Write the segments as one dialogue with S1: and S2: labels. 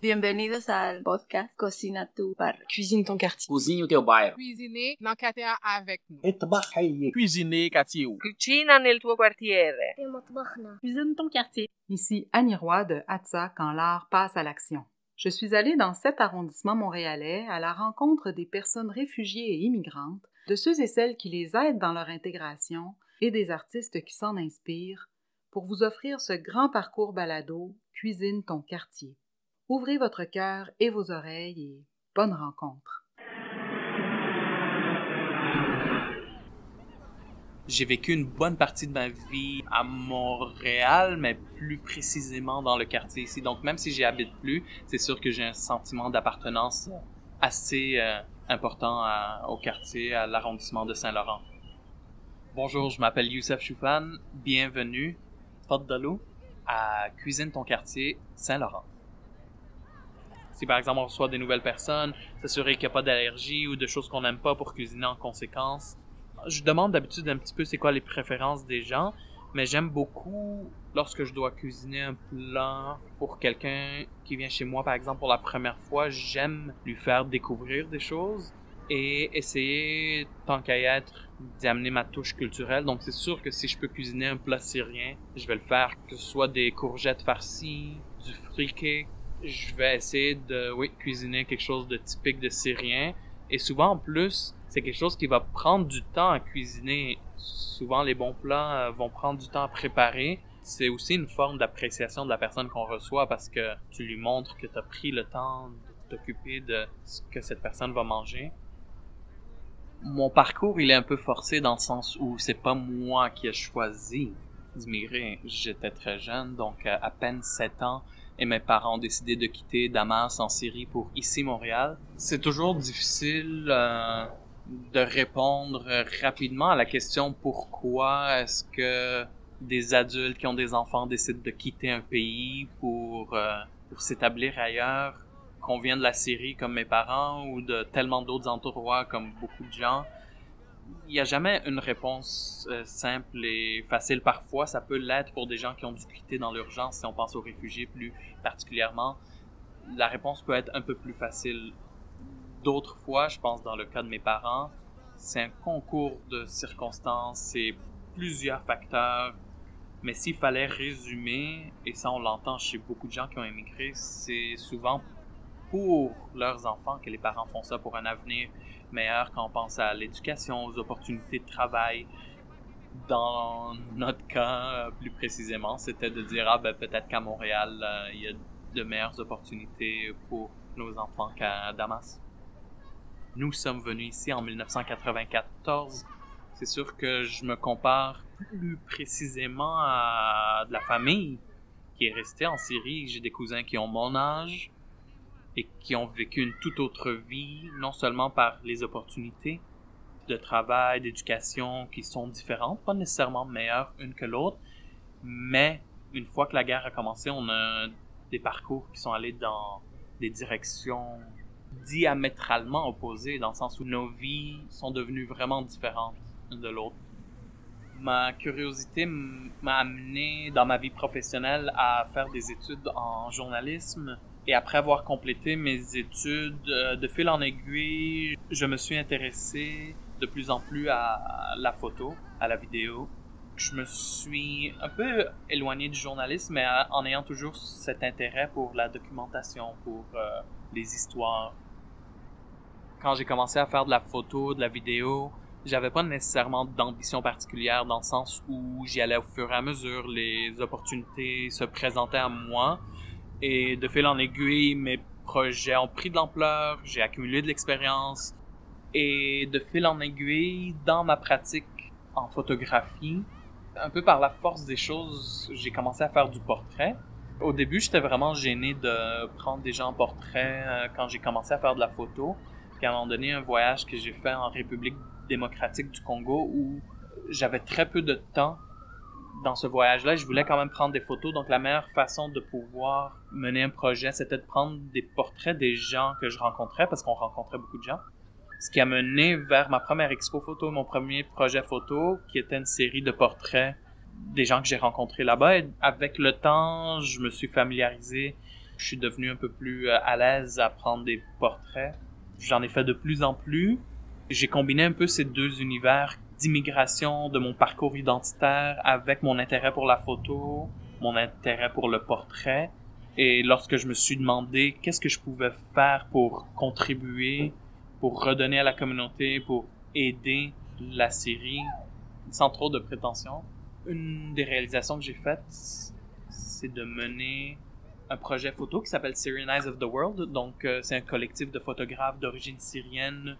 S1: Bienvenue Bienvenidos al podcast Cocina tu barrio.
S2: Cuisine ton quartier.
S3: Cozinha o teu.
S4: Cuisiner quartier avec nous.
S5: Cuisiner Cuisine quartier.
S6: Cucina nel tuo.
S2: Cuisine ton quartier.
S7: Ici Annie Roy de Hatsa quand l'art passe à l'action. Je suis allée dans cet arrondissement montréalais à la rencontre des personnes réfugiées et immigrantes, de ceux et celles qui les aident dans leur intégration et des artistes qui s'en inspirent pour vous offrir ce grand parcours balado Cuisine ton quartier. Ouvrez votre cœur et vos oreilles et bonne rencontre.
S3: J'ai vécu une bonne partie de ma vie à Montréal, mais plus précisément dans le quartier ici. Donc même si j'y habite plus, c'est sûr que j'ai un sentiment d'appartenance assez euh, important au quartier, à l'arrondissement de Saint-Laurent. Bonjour, je m'appelle Youssef Choufan. Bienvenue, Fadalou, à Cuisine ton quartier, Saint-Laurent. Si par exemple on reçoit des nouvelles personnes, s'assurer qu'il n'y a pas d'allergie ou de choses qu'on n'aime pas pour cuisiner en conséquence. Je demande d'habitude un petit peu c'est quoi les préférences des gens, mais j'aime beaucoup lorsque je dois cuisiner un plat pour quelqu'un qui vient chez moi par exemple pour la première fois, j'aime lui faire découvrir des choses et essayer tant qu'à y être d'y amener ma touche culturelle. Donc c'est sûr que si je peux cuisiner un plat syrien, je vais le faire que ce soit des courgettes farcies, du friquet, je vais essayer de oui, cuisiner quelque chose de typique de syrien. Et souvent, en plus, c'est quelque chose qui va prendre du temps à cuisiner. Souvent, les bons plats euh, vont prendre du temps à préparer. C'est aussi une forme d'appréciation de la personne qu'on reçoit parce que tu lui montres que tu as pris le temps de t'occuper de ce que cette personne va manger. Mon parcours, il est un peu forcé dans le sens où c'est pas moi qui ai choisi d'immigrer. J'étais très jeune, donc euh, à peine 7 ans, et mes parents ont décidé de quitter Damas en Syrie pour ici Montréal. C'est toujours difficile euh, de répondre euh, rapidement à la question pourquoi est-ce que des adultes qui ont des enfants décident de quitter un pays pour, euh, pour s'établir ailleurs, qu'on vienne de la Syrie comme mes parents ou de tellement d'autres endroits comme beaucoup de gens? Il n'y a jamais une réponse euh, simple et facile. Parfois, ça peut l'être pour des gens qui ont dû quitter dans l'urgence, si on pense aux réfugiés plus particulièrement. La réponse peut être un peu plus facile. D'autres fois, je pense dans le cas de mes parents, c'est un concours de circonstances, c'est plusieurs facteurs. Mais s'il fallait résumer, et ça on l'entend chez beaucoup de gens qui ont émigré, c'est souvent pour leurs enfants que les parents font ça pour un avenir meilleur quand on pense à l'éducation, aux opportunités de travail. Dans notre cas, euh, plus précisément, c'était de dire ah ben peut-être qu'à Montréal euh, il y a de meilleures opportunités pour nos enfants qu'à Damas. Nous sommes venus ici en 1994. C'est sûr que je me compare plus précisément à de la famille qui est restée en Syrie. J'ai des cousins qui ont mon âge et qui ont vécu une toute autre vie, non seulement par les opportunités de travail, d'éducation qui sont différentes, pas nécessairement meilleures une que l'autre, mais une fois que la guerre a commencé, on a des parcours qui sont allés dans des directions diamétralement opposées, dans le sens où nos vies sont devenues vraiment différentes l'une de l'autre. Ma curiosité m'a amené dans ma vie professionnelle à faire des études en journalisme et après avoir complété mes études euh, de fil en aiguille, je me suis intéressé de plus en plus à la photo, à la vidéo. Je me suis un peu éloigné du journalisme, mais en ayant toujours cet intérêt pour la documentation, pour euh, les histoires. Quand j'ai commencé à faire de la photo, de la vidéo, j'avais pas nécessairement d'ambition particulière dans le sens où j'y allais au fur et à mesure, les opportunités se présentaient à moi et de fil en aiguille, mes projets ont pris de l'ampleur, j'ai accumulé de l'expérience et de fil en aiguille, dans ma pratique en photographie, un peu par la force des choses, j'ai commencé à faire du portrait. Au début, j'étais vraiment gêné de prendre des gens en portrait euh, quand j'ai commencé à faire de la photo. Puis à un moment donné, un voyage que j'ai fait en République démocratique du Congo où j'avais très peu de temps dans ce voyage-là. Je voulais quand même prendre des photos. Donc la meilleure façon de pouvoir mener un projet, c'était de prendre des portraits des gens que je rencontrais parce qu'on rencontrait beaucoup de gens. Ce qui a mené vers ma première expo photo, mon premier projet photo, qui était une série de portraits des gens que j'ai rencontrés là-bas. Et avec le temps, je me suis familiarisé je suis devenu un peu plus euh, à l'aise à prendre des portraits. J'en ai fait de plus en plus. J'ai combiné un peu ces deux univers d'immigration, de mon parcours identitaire avec mon intérêt pour la photo, mon intérêt pour le portrait. Et lorsque je me suis demandé qu'est-ce que je pouvais faire pour contribuer, pour redonner à la communauté, pour aider la série, sans trop de prétention, une des réalisations que j'ai faites, c'est de mener un projet photo qui s'appelle Syrian Eyes of the World. Donc, euh, c'est un collectif de photographes d'origine syrienne.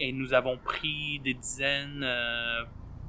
S3: Et nous avons pris des dizaines, euh,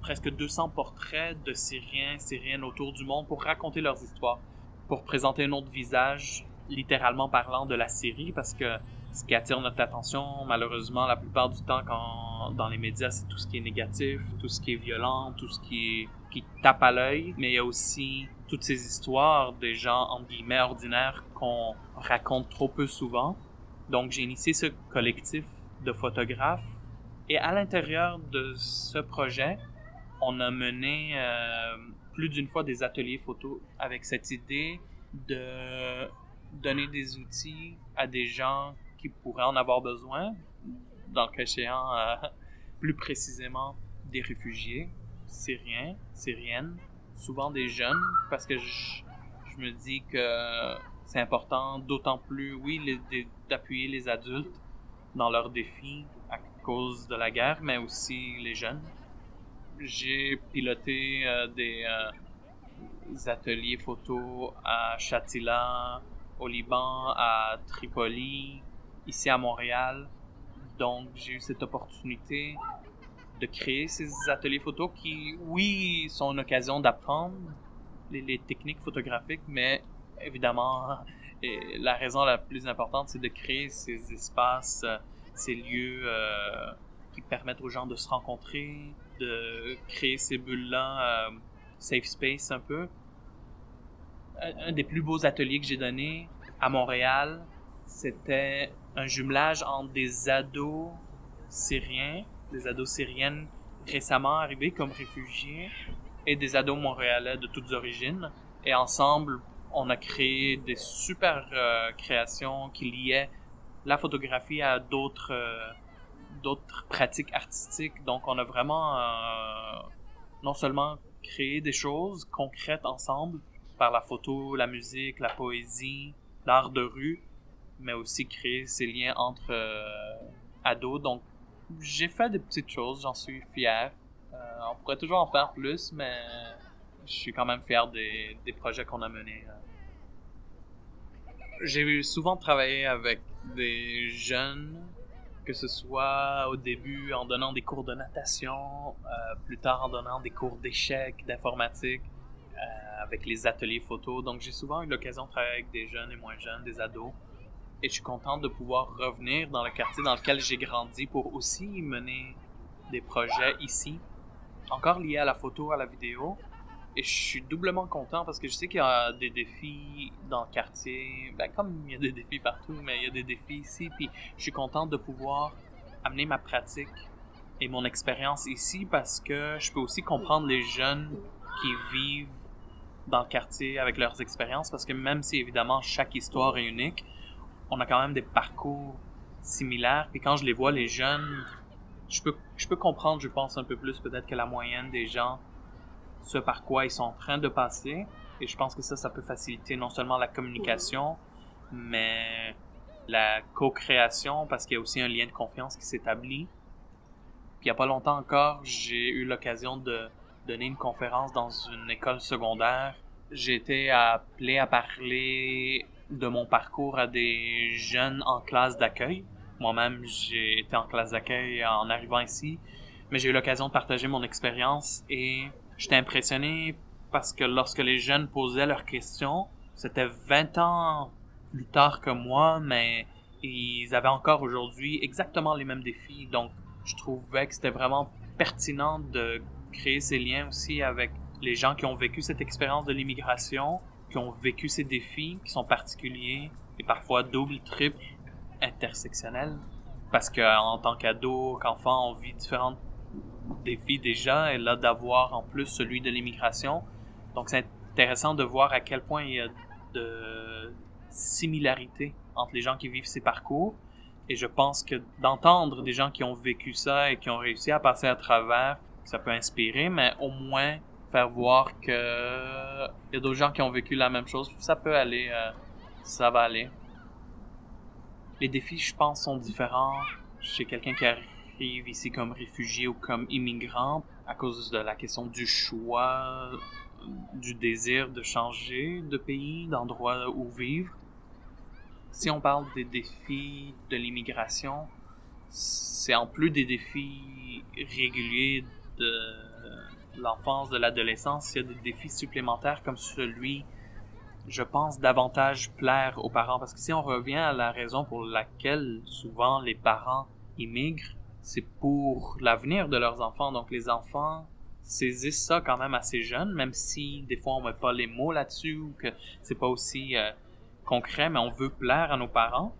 S3: presque 200 portraits de Syriens, Syriennes autour du monde pour raconter leurs histoires. Pour présenter un autre visage, littéralement parlant, de la Syrie. Parce que ce qui attire notre attention, malheureusement, la plupart du temps, quand dans les médias, c'est tout ce qui est négatif, tout ce qui est violent, tout ce qui qui tape à l'œil, mais il y a aussi toutes ces histoires des gens, en guillemets, ordinaires qu'on raconte trop peu souvent. Donc, j'ai initié ce collectif de photographes et à l'intérieur de ce projet, on a mené euh, plus d'une fois des ateliers photo avec cette idée de donner des outils à des gens qui pourraient en avoir besoin, dans le cas échéant, euh, plus précisément des réfugiés syriens, syriennes, souvent des jeunes, parce que je, me dis que c'est important, d'autant plus, oui, d'appuyer les adultes dans leurs défis cause de la guerre, mais aussi les jeunes. J'ai piloté euh, des, euh, ateliers photo à Chatila, au Liban, à Tripoli, ici à Montréal. Donc j'ai eu cette opportunité de créer ces ateliers photo qui, oui, sont une occasion d'apprendre les, techniques photographiques, mais évidemment, la raison la plus importante, c'est de créer ces espaces, euh, ces lieux euh, qui permettent aux gens de se rencontrer, de créer ces bulles-là, euh, safe space un peu. Un, des plus beaux ateliers que j'ai donné à Montréal, c'était un jumelage entre des ados syriens des ados syriennes récemment arrivés comme réfugiés et des ados montréalais de toutes origines. Et ensemble, on a créé des super euh, créations qui liaient la photographie à d'autres euh, d'autres pratiques artistiques. Donc, on a vraiment euh, non seulement créé des choses concrètes ensemble par la photo, la musique, la poésie, l'art de rue, mais aussi créer ces liens entre ados. Donc, j'ai fait des petites choses, j'en suis fier. Euh, on pourrait toujours en faire plus, mais je suis quand même fier des projets qu'on a menés. Euh. J'ai souvent travaillé avec des jeunes, que ce soit au début en donnant des cours de natation, euh, plus tard en donnant des cours d'échecs, d'informatique, avec les ateliers photo. Donc j'ai souvent eu l'occasion de travailler avec des jeunes et moins jeunes, des ados et je suis content de pouvoir revenir dans le quartier dans lequel j'ai grandi pour aussi mener des projets ici, encore liés à la photo, à la vidéo. Et je suis doublement content parce que je sais qu'il y a des défis dans le quartier, ben comme il y a des défis partout, mais il y a des défis ici. Puis je suis content de pouvoir amener ma pratique et mon expérience ici parce que je peux aussi comprendre les jeunes qui vivent dans le quartier avec leurs expériences parce que même si évidemment chaque histoire est unique, on a quand même des parcours similaires. Puis quand je les vois, les jeunes, je peux, je peux comprendre, je pense, un peu plus peut-être que la moyenne des gens, ce par quoi ils sont en train de passer. Et je pense que ça, ça peut faciliter non seulement la communication, mais la co-création, parce qu'il y a aussi un lien de confiance qui s'établit. Puis il n'y a pas longtemps encore, j'ai eu l'occasion de donner une conférence dans une école secondaire. J'ai été appelé à parler de mon parcours à des jeunes en classe d'accueil. Moi-même, j'ai été en classe d'accueil en arrivant ici, mais j'ai eu l'occasion de partager mon expérience et j'étais impressionné parce que lorsque les jeunes posaient leurs questions, c'était 20 ans plus tard que moi, mais ils avaient encore aujourd'hui exactement les mêmes défis. Donc, je trouvais que c'était vraiment pertinent de créer ces liens aussi avec les gens qui ont vécu cette expérience de l'immigration qui ont vécu ces défis qui sont particuliers et parfois double, triple, intersectionnels. Parce qu'en tant qu'ado, qu'enfant, on vit différents défis déjà, et là d'avoir en plus celui de l'immigration. Donc c'est intéressant de voir à quel point il y a de similarités entre les gens qui vivent ces parcours. Et je pense que d'entendre des gens qui ont vécu ça et qui ont réussi à passer à travers, ça peut inspirer, mais au moins faire voir que il y a d'autres gens qui ont vécu la même chose, ça peut aller, euh, ça va aller. Les défis, je pense, sont différents chez quelqu'un qui arrive ici comme réfugié ou comme immigrant à cause de la question du choix, du désir de changer de pays, d'endroit où vivre. Si on parle des défis de l'immigration, c'est en plus des défis réguliers de l'enfance, de l'adolescence, il y a des défis supplémentaires comme celui, je pense, davantage plaire aux parents. Parce que si on revient à la raison pour laquelle souvent les parents immigrent, c'est pour l'avenir de leurs enfants. Donc les enfants saisissent ça quand même assez jeunes, même si des fois on met pas les mots là-dessus ou que c'est pas aussi euh, concret, mais on veut plaire à nos parents.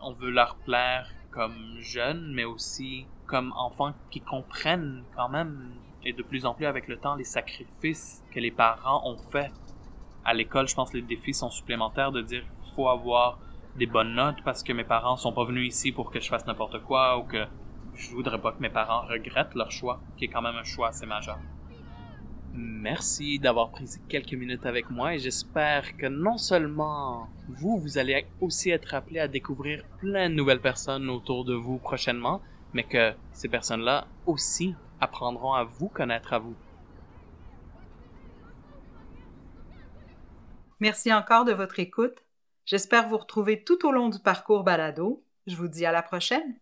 S3: On veut leur plaire comme jeunes, mais aussi comme enfants qui comprennent quand même et de plus en plus avec le temps les sacrifices que les parents ont fait à l'école. Je pense que les défis sont supplémentaires de dire faut avoir des bonnes notes parce que mes parents sont pas venus ici pour que je fasse n'importe quoi ou que je voudrais pas que mes parents regrettent leur choix, qui est quand même un choix assez majeur. Merci d'avoir pris quelques minutes avec moi et j'espère que non seulement vous, vous allez aussi être appelé à découvrir plein de nouvelles personnes autour de vous prochainement, mais que ces personnes-là aussi apprendront à vous connaître à vous.
S7: Merci encore de votre écoute. J'espère vous retrouver tout au long du parcours balado. Je vous dis à la prochaine.